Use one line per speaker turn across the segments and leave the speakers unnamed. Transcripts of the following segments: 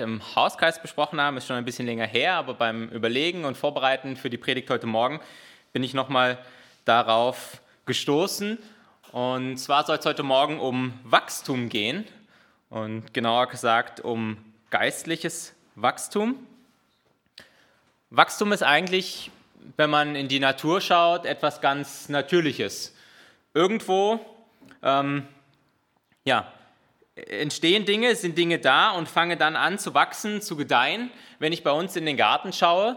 im Hauskreis besprochen haben, ist schon ein bisschen länger her, aber beim Überlegen und Vorbereiten für die Predigt heute Morgen bin ich nochmal darauf gestoßen. Und zwar soll es heute Morgen um Wachstum gehen und genauer gesagt um geistliches Wachstum. Wachstum ist eigentlich, wenn man in die Natur schaut, etwas ganz Natürliches. Irgendwo ähm, ja, entstehen Dinge, sind Dinge da und fangen dann an zu wachsen, zu gedeihen. Wenn ich bei uns in den Garten schaue,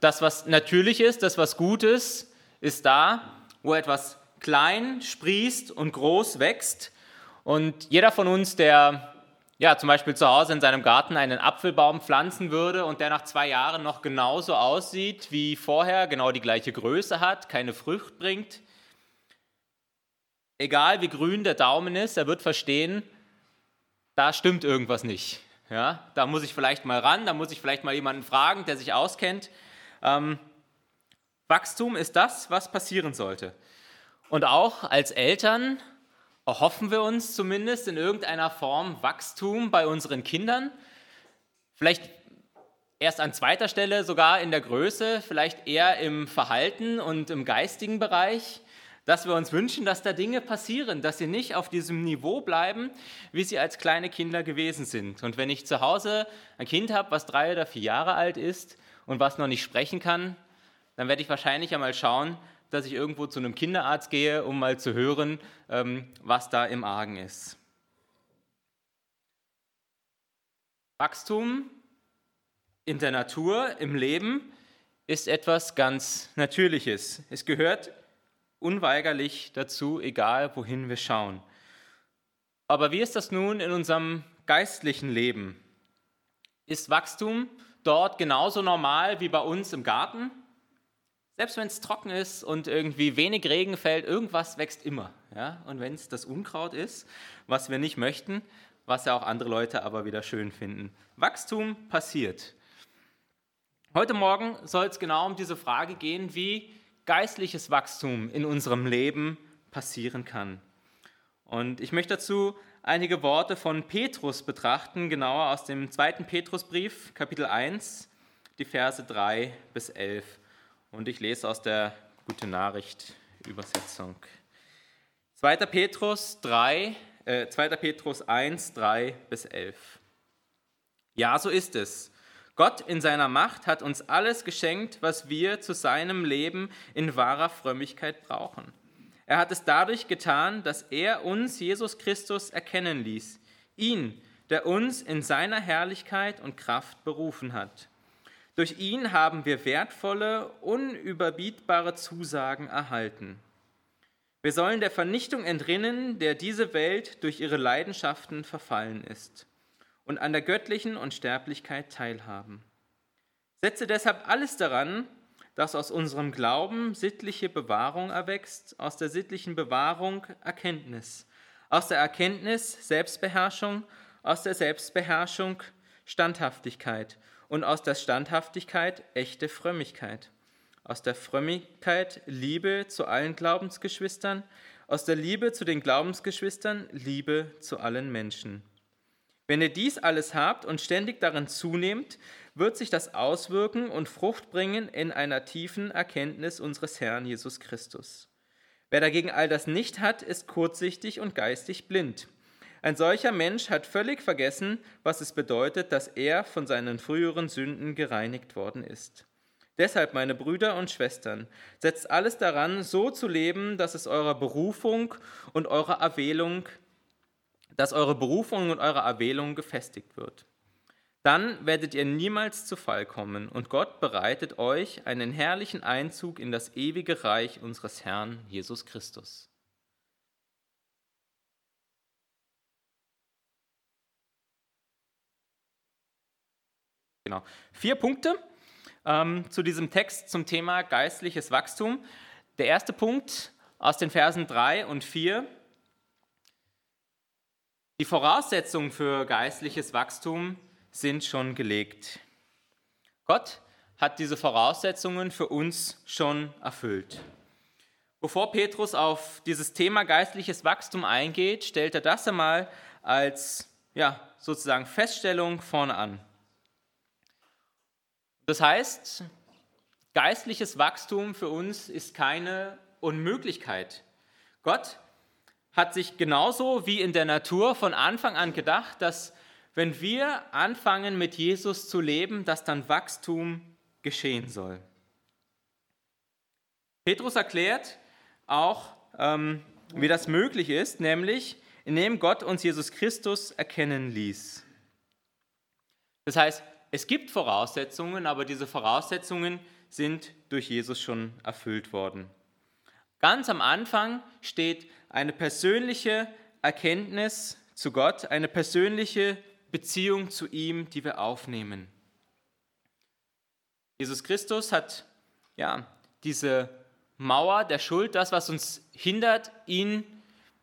das, was natürlich ist, das, was gut ist, ist da, wo etwas klein sprießt und groß wächst. Und jeder von uns, der ja, zum Beispiel zu Hause in seinem Garten einen Apfelbaum pflanzen würde und der nach zwei Jahren noch genauso aussieht wie vorher, genau die gleiche Größe hat, keine Frucht bringt, egal wie grün der Daumen ist, er wird verstehen, da stimmt irgendwas nicht. Ja, da muss ich vielleicht mal ran, da muss ich vielleicht mal jemanden fragen, der sich auskennt. Ähm, Wachstum ist das, was passieren sollte. Und auch als Eltern erhoffen wir uns zumindest in irgendeiner Form Wachstum bei unseren Kindern. Vielleicht erst an zweiter Stelle sogar in der Größe, vielleicht eher im Verhalten und im geistigen Bereich dass wir uns wünschen, dass da Dinge passieren, dass sie nicht auf diesem Niveau bleiben, wie sie als kleine Kinder gewesen sind. Und wenn ich zu Hause ein Kind habe, was drei oder vier Jahre alt ist und was noch nicht sprechen kann, dann werde ich wahrscheinlich einmal schauen, dass ich irgendwo zu einem Kinderarzt gehe, um mal zu hören, ähm, was da im Argen ist. Wachstum in der Natur, im Leben, ist etwas ganz Natürliches. Es gehört unweigerlich dazu, egal wohin wir schauen. Aber wie ist das nun in unserem geistlichen Leben? Ist Wachstum dort genauso normal wie bei uns im Garten? Selbst wenn es trocken ist und irgendwie wenig Regen fällt, irgendwas wächst immer. Ja? Und wenn es das Unkraut ist, was wir nicht möchten, was ja auch andere Leute aber wieder schön finden. Wachstum passiert. Heute Morgen soll es genau um diese Frage gehen, wie geistliches Wachstum in unserem Leben passieren kann. Und ich möchte dazu einige Worte von Petrus betrachten, genauer aus dem zweiten Petrusbrief, Kapitel 1, die Verse 3 bis 11. Und ich lese aus der Gute Nachricht Übersetzung. 2. Petrus 3, äh, 2. Petrus 1, 3 bis 11. Ja, so ist es. Gott in seiner Macht hat uns alles geschenkt, was wir zu seinem Leben in wahrer Frömmigkeit brauchen. Er hat es dadurch getan, dass er uns, Jesus Christus, erkennen ließ. Ihn, der uns in seiner Herrlichkeit und Kraft berufen hat. Durch ihn haben wir wertvolle, unüberbietbare Zusagen erhalten. Wir sollen der Vernichtung entrinnen, der diese Welt durch ihre Leidenschaften verfallen ist und an der göttlichen Unsterblichkeit teilhaben. Setze deshalb alles daran, dass aus unserem Glauben sittliche Bewahrung erwächst, aus der sittlichen Bewahrung Erkenntnis, aus der Erkenntnis Selbstbeherrschung, aus der Selbstbeherrschung Standhaftigkeit und aus der Standhaftigkeit echte Frömmigkeit, aus der Frömmigkeit Liebe zu allen Glaubensgeschwistern, aus der Liebe zu den Glaubensgeschwistern Liebe zu allen Menschen. Wenn ihr dies alles habt und ständig darin zunehmt, wird sich das auswirken und Frucht bringen in einer tiefen Erkenntnis unseres Herrn Jesus Christus. Wer dagegen all das nicht hat, ist kurzsichtig und geistig blind. Ein solcher Mensch hat völlig vergessen, was es bedeutet, dass er von seinen früheren Sünden gereinigt worden ist. Deshalb, meine Brüder und Schwestern, setzt alles daran, so zu leben, dass es eurer Berufung und eurer Erwählung dass eure Berufung und eure Erwählung gefestigt wird. Dann werdet ihr niemals zu Fall kommen und Gott bereitet euch einen herrlichen Einzug in das ewige Reich unseres Herrn Jesus Christus. Genau. Vier Punkte ähm, zu diesem Text zum Thema geistliches Wachstum. Der erste Punkt aus den Versen 3 und 4 die Voraussetzungen für geistliches Wachstum sind schon gelegt. Gott hat diese Voraussetzungen für uns schon erfüllt. Bevor Petrus auf dieses Thema geistliches Wachstum eingeht, stellt er das einmal als ja, sozusagen Feststellung vorne an. Das heißt, geistliches Wachstum für uns ist keine Unmöglichkeit. Gott hat sich genauso wie in der Natur von Anfang an gedacht, dass wenn wir anfangen mit Jesus zu leben, dass dann Wachstum geschehen soll. Petrus erklärt auch, ähm, wie das möglich ist, nämlich indem Gott uns Jesus Christus erkennen ließ. Das heißt, es gibt Voraussetzungen, aber diese Voraussetzungen sind durch Jesus schon erfüllt worden. Ganz am Anfang steht eine persönliche Erkenntnis zu Gott, eine persönliche Beziehung zu ihm, die wir aufnehmen. Jesus Christus hat ja diese Mauer der Schuld, das, was uns hindert, ihn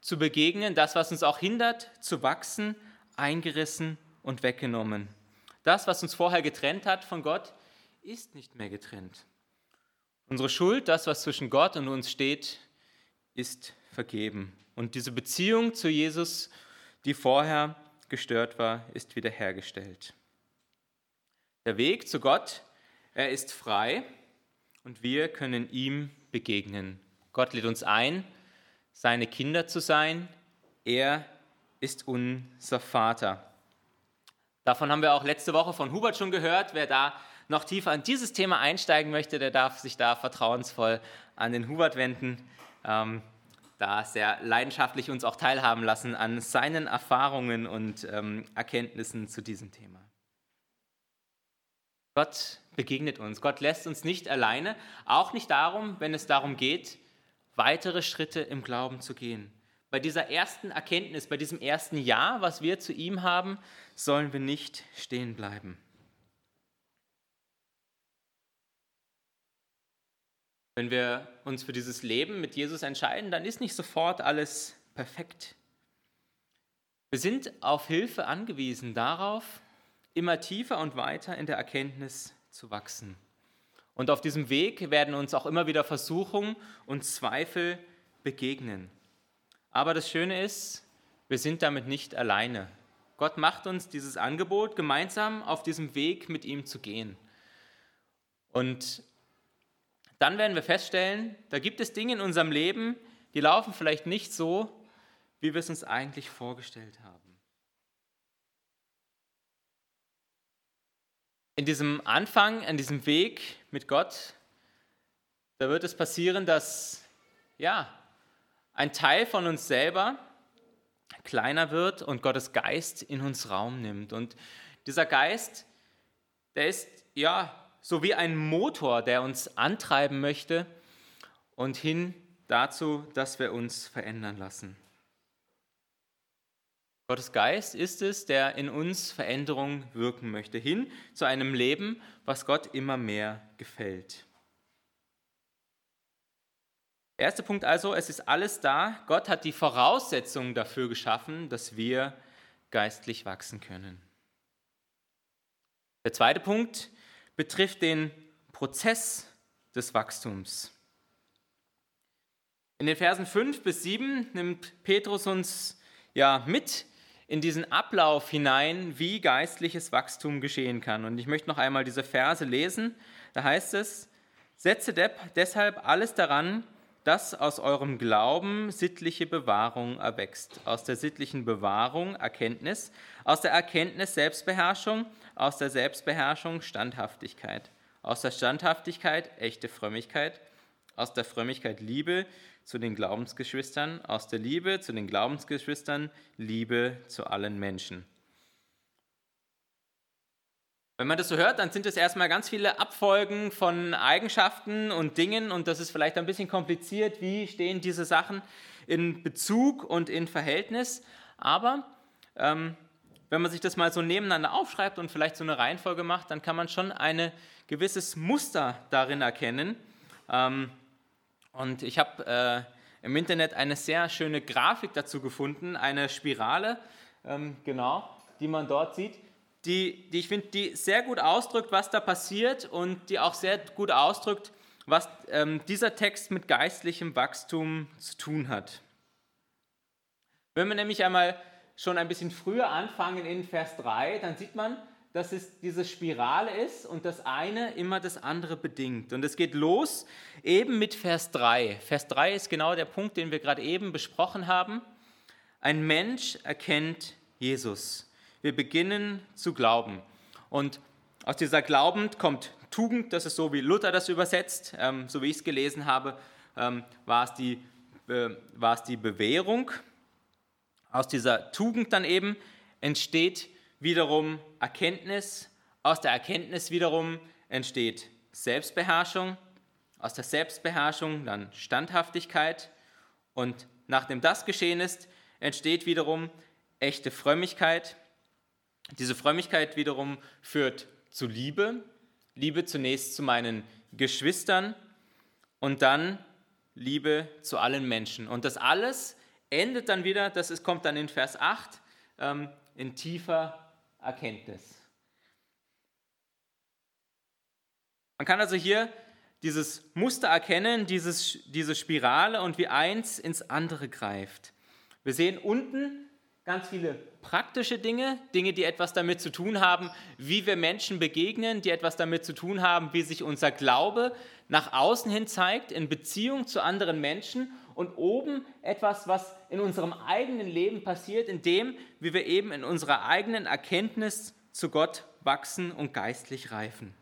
zu begegnen, das, was uns auch hindert, zu wachsen, eingerissen und weggenommen. Das, was uns vorher getrennt hat von Gott, ist nicht mehr getrennt. Unsere Schuld, das, was zwischen Gott und uns steht, ist vergeben. Und diese Beziehung zu Jesus, die vorher gestört war, ist wiederhergestellt. Der Weg zu Gott, er ist frei und wir können ihm begegnen. Gott lädt uns ein, seine Kinder zu sein. Er ist unser Vater. Davon haben wir auch letzte Woche von Hubert schon gehört. Wer da noch tiefer in dieses Thema einsteigen möchte, der darf sich da vertrauensvoll an den Hubert wenden. Ähm, da sehr leidenschaftlich uns auch teilhaben lassen an seinen Erfahrungen und ähm, Erkenntnissen zu diesem Thema. Gott begegnet uns. Gott lässt uns nicht alleine, auch nicht darum, wenn es darum geht, weitere Schritte im Glauben zu gehen. Bei dieser ersten Erkenntnis, bei diesem ersten Ja, was wir zu ihm haben, sollen wir nicht stehen bleiben. Wenn wir uns für dieses Leben mit Jesus entscheiden, dann ist nicht sofort alles perfekt. Wir sind auf Hilfe angewiesen, darauf, immer tiefer und weiter in der Erkenntnis zu wachsen. Und auf diesem Weg werden uns auch immer wieder Versuchungen und Zweifel begegnen. Aber das Schöne ist, wir sind damit nicht alleine. Gott macht uns dieses Angebot, gemeinsam auf diesem Weg mit ihm zu gehen. Und dann werden wir feststellen, da gibt es Dinge in unserem Leben, die laufen vielleicht nicht so, wie wir es uns eigentlich vorgestellt haben. In diesem Anfang, in diesem Weg mit Gott, da wird es passieren, dass ja, ein Teil von uns selber kleiner wird und Gottes Geist in uns Raum nimmt. Und dieser Geist, der ist ja so wie ein Motor, der uns antreiben möchte und hin dazu, dass wir uns verändern lassen. Gottes Geist ist es, der in uns Veränderung wirken möchte, hin zu einem Leben, was Gott immer mehr gefällt. Erster Punkt also, es ist alles da. Gott hat die Voraussetzungen dafür geschaffen, dass wir geistlich wachsen können. Der zweite Punkt, betrifft den Prozess des Wachstums. In den Versen 5 bis 7 nimmt Petrus uns ja mit in diesen Ablauf hinein, wie geistliches Wachstum geschehen kann. Und ich möchte noch einmal diese Verse lesen. Da heißt es, setze deshalb alles daran, dass aus eurem Glauben sittliche Bewahrung erwächst, aus der sittlichen Bewahrung Erkenntnis, aus der Erkenntnis Selbstbeherrschung, aus der Selbstbeherrschung Standhaftigkeit, aus der Standhaftigkeit echte Frömmigkeit, aus der Frömmigkeit Liebe zu den Glaubensgeschwistern, aus der Liebe zu den Glaubensgeschwistern Liebe zu allen Menschen. Wenn man das so hört, dann sind es erstmal ganz viele Abfolgen von Eigenschaften und Dingen und das ist vielleicht ein bisschen kompliziert, wie stehen diese Sachen in Bezug und in Verhältnis. Aber ähm, wenn man sich das mal so nebeneinander aufschreibt und vielleicht so eine Reihenfolge macht, dann kann man schon ein gewisses Muster darin erkennen. Ähm, und ich habe äh, im Internet eine sehr schöne Grafik dazu gefunden, eine Spirale, ähm, genau, die man dort sieht die, die ich finde, die sehr gut ausdrückt, was da passiert und die auch sehr gut ausdrückt, was ähm, dieser Text mit geistlichem Wachstum zu tun hat. Wenn wir nämlich einmal schon ein bisschen früher anfangen in Vers 3, dann sieht man, dass es diese Spirale ist und das eine immer das andere bedingt. Und es geht los eben mit Vers 3. Vers 3 ist genau der Punkt, den wir gerade eben besprochen haben. Ein Mensch erkennt Jesus. Wir beginnen zu glauben. Und aus dieser Glauben kommt Tugend, das ist so, wie Luther das übersetzt, ähm, so wie ich es gelesen habe, ähm, war, es die, äh, war es die Bewährung. Aus dieser Tugend dann eben entsteht wiederum Erkenntnis, aus der Erkenntnis wiederum entsteht Selbstbeherrschung, aus der Selbstbeherrschung dann Standhaftigkeit und nachdem das geschehen ist, entsteht wiederum echte Frömmigkeit. Diese Frömmigkeit wiederum führt zu Liebe, Liebe zunächst zu meinen Geschwistern und dann Liebe zu allen Menschen. Und das alles endet dann wieder, das ist, kommt dann in Vers 8, ähm, in tiefer Erkenntnis. Man kann also hier dieses Muster erkennen, dieses, diese Spirale und wie eins ins andere greift. Wir sehen unten ganz viele praktische Dinge, Dinge, die etwas damit zu tun haben, wie wir Menschen begegnen, die etwas damit zu tun haben, wie sich unser Glaube nach außen hin zeigt, in Beziehung zu anderen Menschen und oben etwas, was in unserem eigenen Leben passiert, in dem, wie wir eben in unserer eigenen Erkenntnis zu Gott wachsen und geistlich reifen.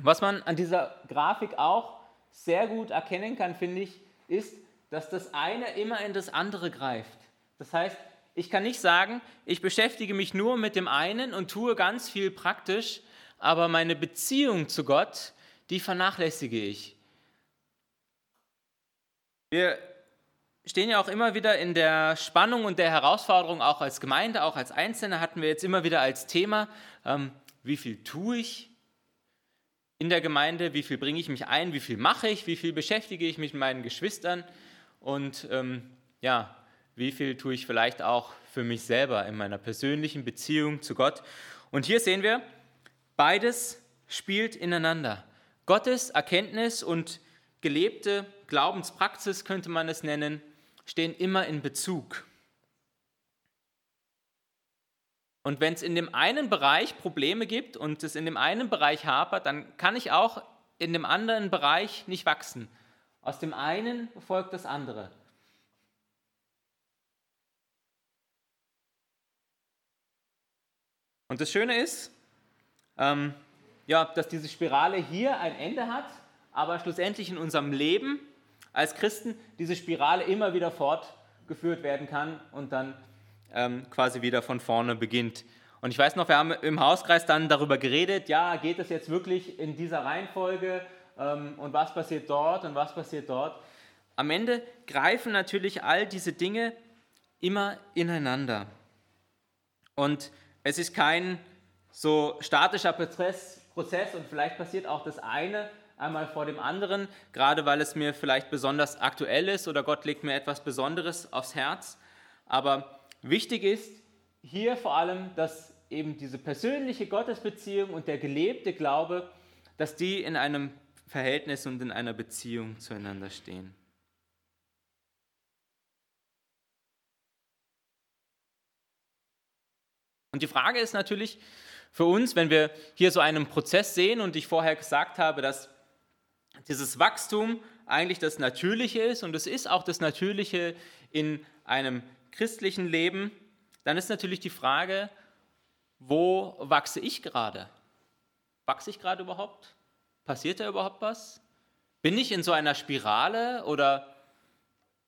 Was man an dieser Grafik auch sehr gut erkennen kann, finde ich, ist, dass das eine immer in das andere greift. Das heißt, ich kann nicht sagen, ich beschäftige mich nur mit dem einen und tue ganz viel praktisch, aber meine Beziehung zu Gott, die vernachlässige ich. Wir stehen ja auch immer wieder in der Spannung und der Herausforderung, auch als Gemeinde, auch als Einzelne hatten wir jetzt immer wieder als Thema, ähm, wie viel tue ich in der Gemeinde, wie viel bringe ich mich ein, wie viel mache ich, wie viel beschäftige ich mich mit meinen Geschwistern und ähm, ja, wie viel tue ich vielleicht auch für mich selber in meiner persönlichen Beziehung zu Gott. Und hier sehen wir, beides spielt ineinander. Gottes Erkenntnis und gelebte Glaubenspraxis, könnte man es nennen, stehen immer in Bezug. Und wenn es in dem einen Bereich Probleme gibt und es in dem einen Bereich hapert, dann kann ich auch in dem anderen Bereich nicht wachsen. Aus dem einen folgt das andere. Und das Schöne ist, ähm, ja, dass diese Spirale hier ein Ende hat, aber schlussendlich in unserem Leben als Christen diese Spirale immer wieder fortgeführt werden kann und dann ähm, quasi wieder von vorne beginnt. Und ich weiß noch, wir haben im Hauskreis dann darüber geredet, ja, geht es jetzt wirklich in dieser Reihenfolge ähm, und was passiert dort und was passiert dort. Am Ende greifen natürlich all diese Dinge immer ineinander. Und es ist kein so statischer Prozess und vielleicht passiert auch das eine einmal vor dem anderen, gerade weil es mir vielleicht besonders aktuell ist oder Gott legt mir etwas Besonderes aufs Herz. Aber wichtig ist hier vor allem, dass eben diese persönliche Gottesbeziehung und der gelebte Glaube, dass die in einem Verhältnis und in einer Beziehung zueinander stehen. Und die Frage ist natürlich für uns, wenn wir hier so einen Prozess sehen und ich vorher gesagt habe, dass dieses Wachstum eigentlich das Natürliche ist und es ist auch das Natürliche in einem christlichen Leben, dann ist natürlich die Frage, wo wachse ich gerade? Wachse ich gerade überhaupt? Passiert da überhaupt was? Bin ich in so einer Spirale oder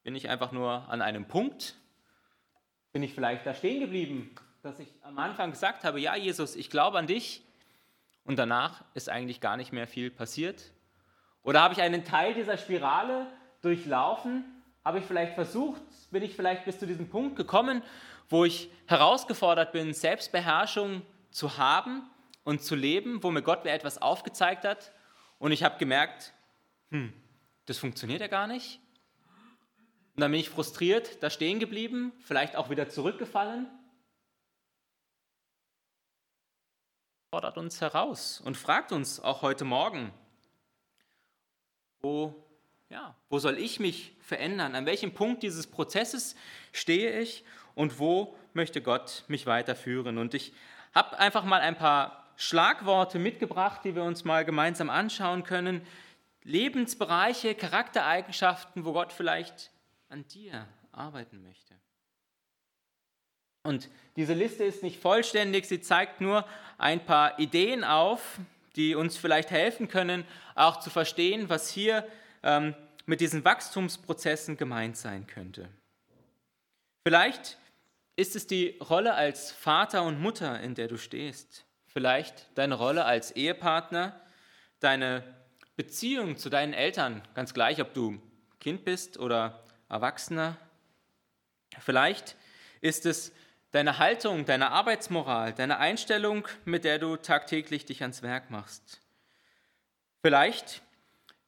bin ich einfach nur an einem Punkt? Bin ich vielleicht da stehen geblieben dass ich am Anfang gesagt habe, ja Jesus, ich glaube an dich und danach ist eigentlich gar nicht mehr viel passiert? Oder habe ich einen Teil dieser Spirale durchlaufen? Habe ich vielleicht versucht, bin ich vielleicht bis zu diesem Punkt gekommen, wo ich herausgefordert bin, Selbstbeherrschung zu haben und zu leben, wo mir Gott mir etwas aufgezeigt hat? Und ich habe gemerkt, hm, das funktioniert ja gar nicht. Und dann bin ich frustriert, da stehen geblieben, vielleicht auch wieder zurückgefallen. Fordert uns heraus und fragt uns auch heute Morgen, Wo, ja, wo soll ich mich verändern? An welchem Punkt dieses Prozesses stehe ich und wo möchte Gott mich weiterführen? Und ich habe einfach mal ein paar Schlagworte mitgebracht, die wir uns mal gemeinsam anschauen können. Lebensbereiche, Charaktereigenschaften, wo Gott vielleicht an dir arbeiten möchte. Und diese Liste ist nicht vollständig, sie zeigt nur ein paar Ideen auf, die uns vielleicht helfen können, auch zu verstehen, was hier ähm, mit diesen Wachstumsprozessen gemeint sein könnte. Vielleicht ist es die Rolle als Vater und Mutter, in der du stehst. Vielleicht deine Rolle als Ehepartner, deine Beziehung zu deinen Eltern, ganz gleich, ob du Kind bist oder Erwachsener. Vielleicht ist es deine Haltung, deine Arbeitsmoral, deine Einstellung, mit der du tagtäglich dich ans Werk machst. Vielleicht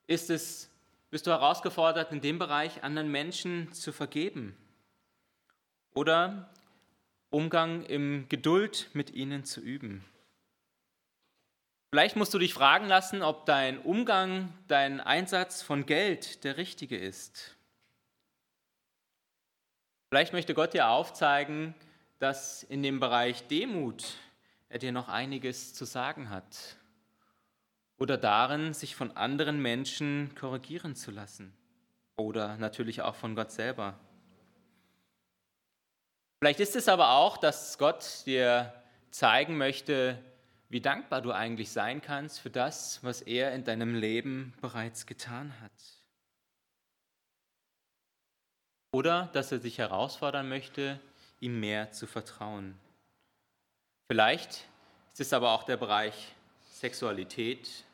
ist es, bist du herausgefordert, in dem Bereich anderen Menschen zu vergeben oder Umgang im Geduld mit ihnen zu üben. Vielleicht musst du dich fragen lassen, ob dein Umgang, dein Einsatz von Geld der richtige ist. Vielleicht möchte Gott dir aufzeigen, dass in dem Bereich Demut er dir noch einiges zu sagen hat. Oder darin, sich von anderen Menschen korrigieren zu lassen. Oder natürlich auch von Gott selber. Vielleicht ist es aber auch, dass Gott dir zeigen möchte, wie dankbar du eigentlich sein kannst für das, was er in deinem Leben bereits getan hat. Oder dass er dich herausfordern möchte, ihm mehr zu vertrauen. Vielleicht ist es aber auch der Bereich Sexualität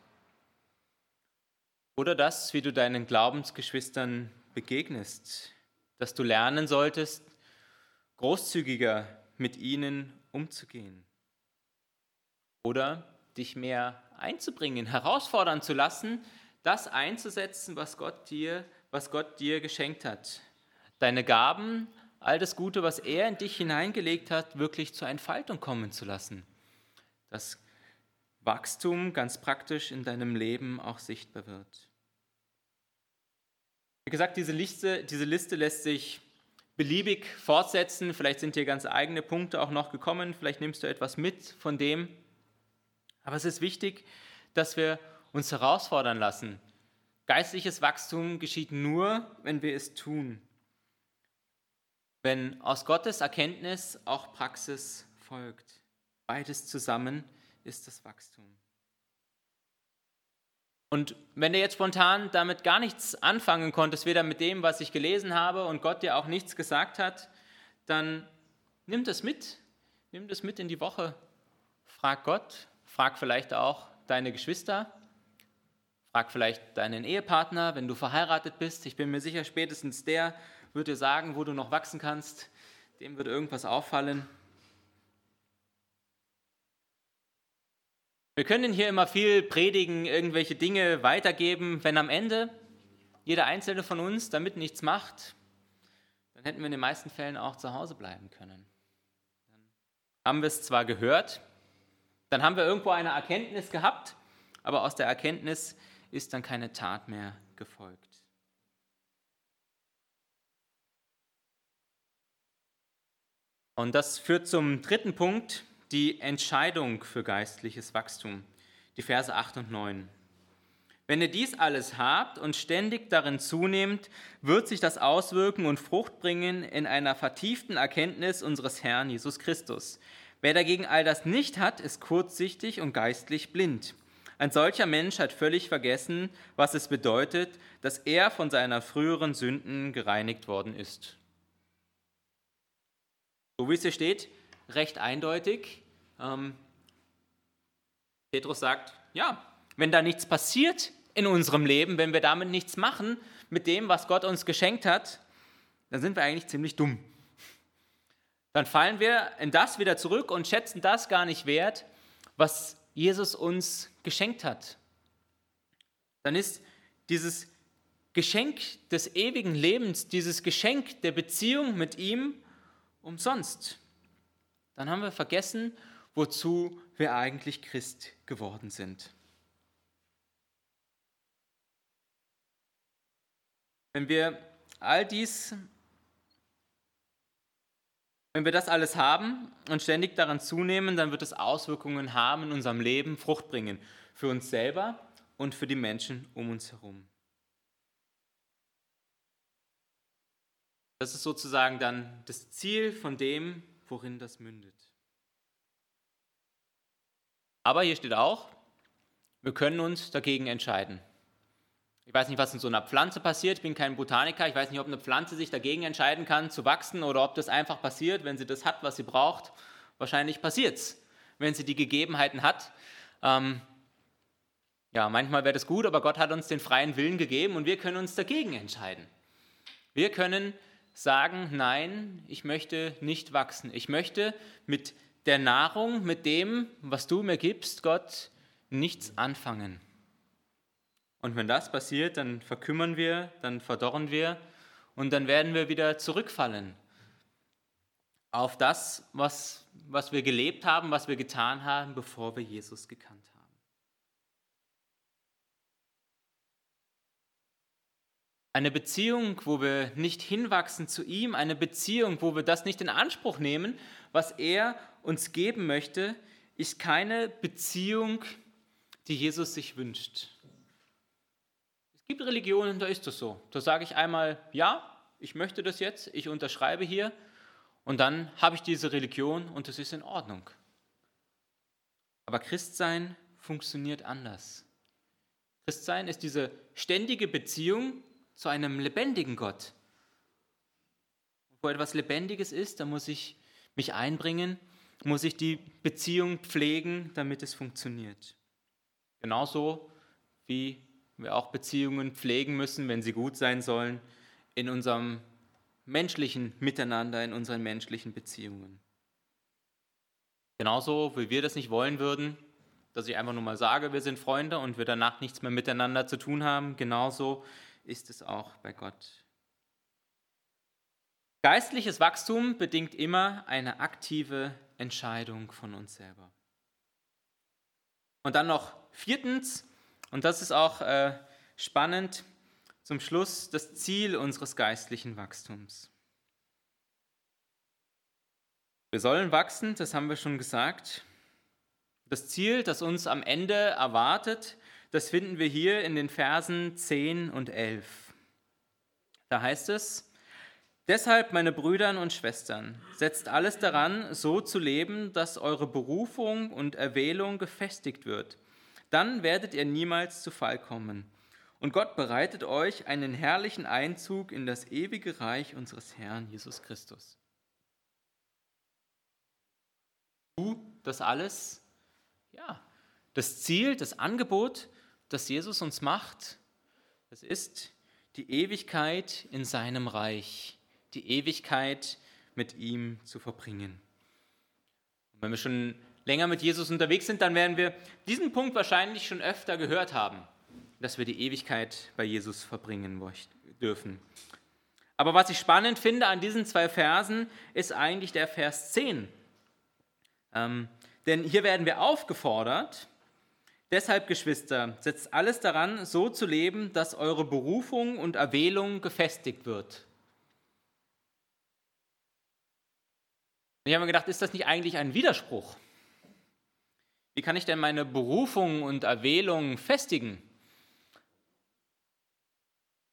oder das, wie du deinen Glaubensgeschwistern begegnest, dass du lernen solltest, großzügiger mit ihnen umzugehen oder dich mehr einzubringen, herausfordern zu lassen, das einzusetzen, was Gott dir, was Gott dir geschenkt hat. Deine Gaben all das Gute, was er in dich hineingelegt hat, wirklich zur Entfaltung kommen zu lassen. Das Wachstum ganz praktisch in deinem Leben auch sichtbar wird. Wie gesagt, diese Liste, diese Liste lässt sich beliebig fortsetzen. Vielleicht sind dir ganz eigene Punkte auch noch gekommen. Vielleicht nimmst du etwas mit von dem. Aber es ist wichtig, dass wir uns herausfordern lassen. Geistliches Wachstum geschieht nur, wenn wir es tun wenn aus Gottes Erkenntnis auch Praxis folgt. Beides zusammen ist das Wachstum. Und wenn du jetzt spontan damit gar nichts anfangen konntest, weder mit dem, was ich gelesen habe und Gott dir auch nichts gesagt hat, dann nimm das mit. Nimm das mit in die Woche. Frag Gott, frag vielleicht auch deine Geschwister, frag vielleicht deinen Ehepartner, wenn du verheiratet bist. Ich bin mir sicher, spätestens der wird dir sagen, wo du noch wachsen kannst. Dem wird irgendwas auffallen. Wir können hier immer viel predigen, irgendwelche Dinge weitergeben. Wenn am Ende jeder einzelne von uns damit nichts macht, dann hätten wir in den meisten Fällen auch zu Hause bleiben können. Dann haben wir es zwar gehört, dann haben wir irgendwo eine Erkenntnis gehabt, aber aus der Erkenntnis ist dann keine Tat mehr gefolgt. Und das führt zum dritten Punkt, die Entscheidung für geistliches Wachstum, die Verse 8 und 9. Wenn ihr dies alles habt und ständig darin zunehmt, wird sich das auswirken und Frucht bringen in einer vertieften Erkenntnis unseres Herrn Jesus Christus. Wer dagegen all das nicht hat, ist kurzsichtig und geistlich blind. Ein solcher Mensch hat völlig vergessen, was es bedeutet, dass er von seiner früheren Sünden gereinigt worden ist. So wie es hier steht, recht eindeutig. Ähm, Petrus sagt, ja, wenn da nichts passiert in unserem Leben, wenn wir damit nichts machen mit dem, was Gott uns geschenkt hat, dann sind wir eigentlich ziemlich dumm. Dann fallen wir in das wieder zurück und schätzen das gar nicht wert, was Jesus uns geschenkt hat. Dann ist dieses Geschenk des ewigen Lebens, dieses Geschenk der Beziehung mit ihm umsonst. Dann haben wir vergessen, wozu wir eigentlich Christ geworden sind. Wenn wir all dies, wenn wir das alles haben und ständig daran zunehmen, dann wird es Auswirkungen haben in unserem Leben, Frucht bringen, für uns selber und für die Menschen um uns herum. Das ist sozusagen dann das Ziel von dem, worin das mündet. Aber hier steht auch, wir können uns dagegen entscheiden. Ich weiß nicht, was in so einer Pflanze passiert. Ich bin kein Botaniker. Ich weiß nicht, ob eine Pflanze sich dagegen entscheiden kann, zu wachsen oder ob das einfach passiert, wenn sie das hat, was sie braucht. Wahrscheinlich passiert es, wenn sie die Gegebenheiten hat. Ähm, ja, manchmal wäre das gut, aber Gott hat uns den freien Willen gegeben und wir können uns dagegen entscheiden. Wir können sagen, nein, ich möchte nicht wachsen. Ich möchte mit der Nahrung, mit dem, was du mir gibst, Gott, nichts anfangen. Und wenn das passiert, dann verkümmern wir, dann verdorren wir und dann werden wir wieder zurückfallen auf das, was, was wir gelebt haben, was wir getan haben, bevor wir Jesus gekannt haben. Eine Beziehung, wo wir nicht hinwachsen zu ihm, eine Beziehung, wo wir das nicht in Anspruch nehmen, was er uns geben möchte, ist keine Beziehung, die Jesus sich wünscht. Es gibt Religionen, da ist das so. Da sage ich einmal, ja, ich möchte das jetzt, ich unterschreibe hier und dann habe ich diese Religion und es ist in Ordnung. Aber Christsein funktioniert anders. Christsein ist diese ständige Beziehung zu einem lebendigen Gott. Wo etwas Lebendiges ist, da muss ich mich einbringen, muss ich die Beziehung pflegen, damit es funktioniert. Genauso wie wir auch Beziehungen pflegen müssen, wenn sie gut sein sollen, in unserem menschlichen Miteinander, in unseren menschlichen Beziehungen. Genauso wie wir das nicht wollen würden, dass ich einfach nur mal sage, wir sind Freunde und wir danach nichts mehr miteinander zu tun haben, genauso ist es auch bei Gott. Geistliches Wachstum bedingt immer eine aktive Entscheidung von uns selber. Und dann noch viertens, und das ist auch äh, spannend, zum Schluss das Ziel unseres geistlichen Wachstums. Wir sollen wachsen, das haben wir schon gesagt. Das Ziel, das uns am Ende erwartet, das finden wir hier in den Versen 10 und 11. Da heißt es, Deshalb, meine Brüder und Schwestern, setzt alles daran, so zu leben, dass eure Berufung und Erwählung gefestigt wird. Dann werdet ihr niemals zu Fall kommen. Und Gott bereitet euch einen herrlichen Einzug in das ewige Reich unseres Herrn Jesus Christus. Du das alles? Ja, das Ziel, das Angebot, das Jesus uns macht, das ist die Ewigkeit in seinem Reich die Ewigkeit mit ihm zu verbringen. Und wenn wir schon länger mit Jesus unterwegs sind, dann werden wir diesen Punkt wahrscheinlich schon öfter gehört haben, dass wir die Ewigkeit bei Jesus verbringen dürfen. Aber was ich spannend finde an diesen zwei Versen, ist eigentlich der Vers 10. Ähm, denn hier werden wir aufgefordert, deshalb Geschwister, setzt alles daran, so zu leben, dass eure Berufung und Erwählung gefestigt wird. Und ich habe mir gedacht, ist das nicht eigentlich ein Widerspruch? Wie kann ich denn meine Berufung und Erwählung festigen?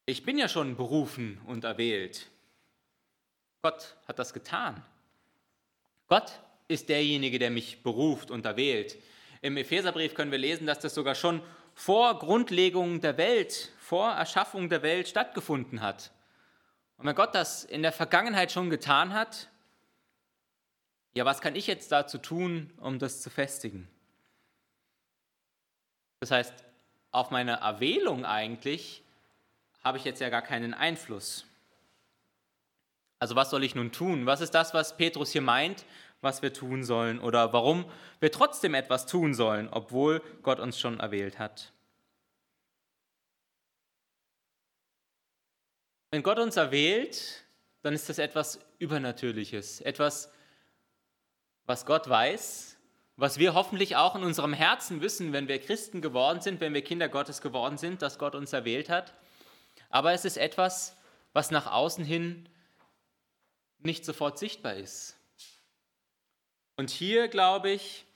Ich bin ja schon berufen und erwählt. Gott hat das getan. Gott ist derjenige, der mich beruft und erwählt. Im Epheserbrief können wir lesen, dass das sogar schon vor Grundlegung der Welt, vor Erschaffung der Welt stattgefunden hat. Und wenn Gott das in der Vergangenheit schon getan hat, ja, was kann ich jetzt dazu tun, um das zu festigen? Das heißt, auf meine Erwählung eigentlich habe ich jetzt ja gar keinen Einfluss. Also was soll ich nun tun? Was ist das, was Petrus hier meint, was wir tun sollen oder warum wir trotzdem etwas tun sollen, obwohl Gott uns schon erwählt hat? Wenn Gott uns erwählt, dann ist das etwas Übernatürliches, etwas was Gott weiß, was wir hoffentlich auch in unserem Herzen wissen, wenn wir Christen geworden sind, wenn wir Kinder Gottes geworden sind, dass Gott uns erwählt hat. aber es ist etwas, was nach außen hin nicht sofort sichtbar ist. Und hier, glaube ich,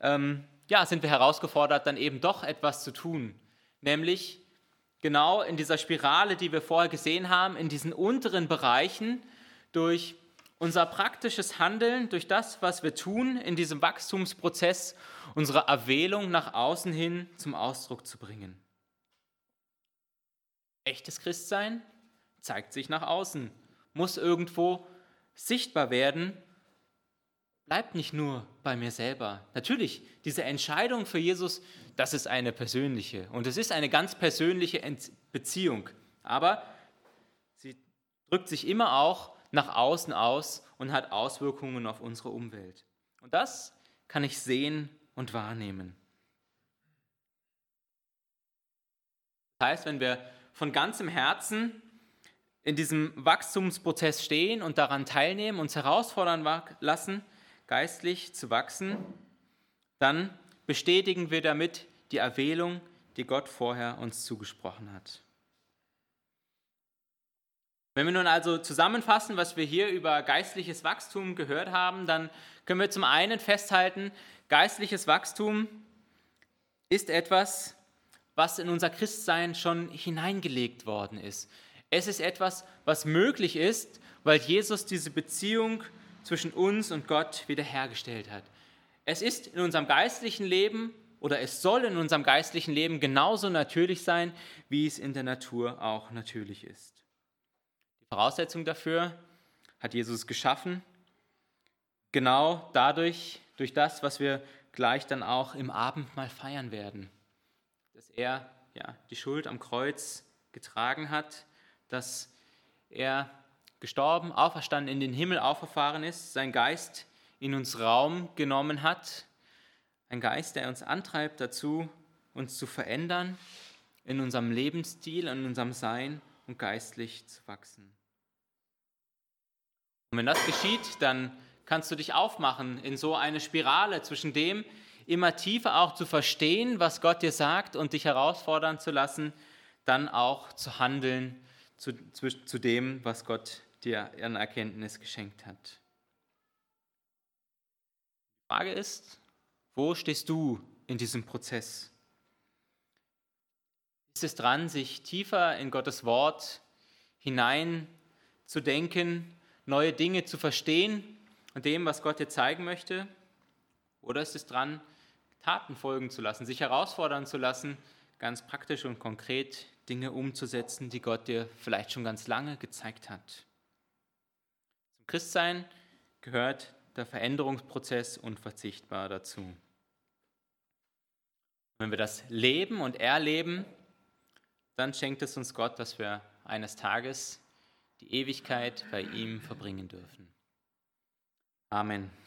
ähm, ja, sind wir herausgefordert, dann eben doch etwas zu tun, nämlich genau in dieser Spirale, die wir vorher gesehen haben, in diesen unteren Bereichen durch unser praktisches Handeln, durch das, was wir tun, in diesem Wachstumsprozess unsere Erwählung nach außen hin zum Ausdruck zu bringen. Echtes Christsein zeigt sich nach außen, muss irgendwo sichtbar werden, bleibt nicht nur bei mir selber. Natürlich, diese Entscheidung für Jesus, das ist eine persönliche und es ist eine ganz persönliche Beziehung, aber sie drückt sich immer auch nach außen aus und hat Auswirkungen auf unsere Umwelt. Und das kann ich sehen und wahrnehmen. Das heißt, wenn wir von ganzem Herzen in diesem Wachstumsprozess stehen und daran teilnehmen, uns herausfordern lassen, geistlich zu wachsen, dann bestätigen wir damit die Erwählung, die Gott vorher uns zugesprochen hat. Wenn wir nun also zusammenfassen, was wir hier über geistliches Wachstum gehört haben, dann können wir zum einen festhalten, geistliches Wachstum ist etwas, was in unser Christsein schon hineingelegt worden ist. Es ist etwas, was möglich ist, weil Jesus diese Beziehung zwischen uns und Gott wiederhergestellt hat. Es ist in unserem geistlichen Leben oder es soll in unserem geistlichen Leben genauso natürlich sein, wie es in der Natur auch natürlich ist. Voraussetzung dafür hat Jesus geschaffen, genau dadurch, durch das, was wir gleich dann auch im Abendmahl feiern werden. Dass er ja, die Schuld am Kreuz getragen hat, dass er gestorben, auferstanden, in den Himmel auferfahren ist, sein Geist in uns Raum genommen hat, ein Geist, der uns antreibt dazu, uns zu verändern in unserem Lebensstil, in unserem Sein und geistlich zu wachsen. Und wenn das geschieht, dann kannst du dich aufmachen in so eine Spirale zwischen dem, immer tiefer auch zu verstehen, was Gott dir sagt und dich herausfordern zu lassen, dann auch zu handeln zu, zu, zu dem, was Gott dir an Erkenntnis geschenkt hat. Die Frage ist, wo stehst du in diesem Prozess? Ist es dran, sich tiefer in Gottes Wort hinein zu denken neue Dinge zu verstehen und dem, was Gott dir zeigen möchte? Oder ist es dran, Taten folgen zu lassen, sich herausfordern zu lassen, ganz praktisch und konkret Dinge umzusetzen, die Gott dir vielleicht schon ganz lange gezeigt hat? Christsein gehört der Veränderungsprozess unverzichtbar dazu. Wenn wir das leben und erleben, dann schenkt es uns Gott, dass wir eines Tages die Ewigkeit bei ihm verbringen dürfen. Amen.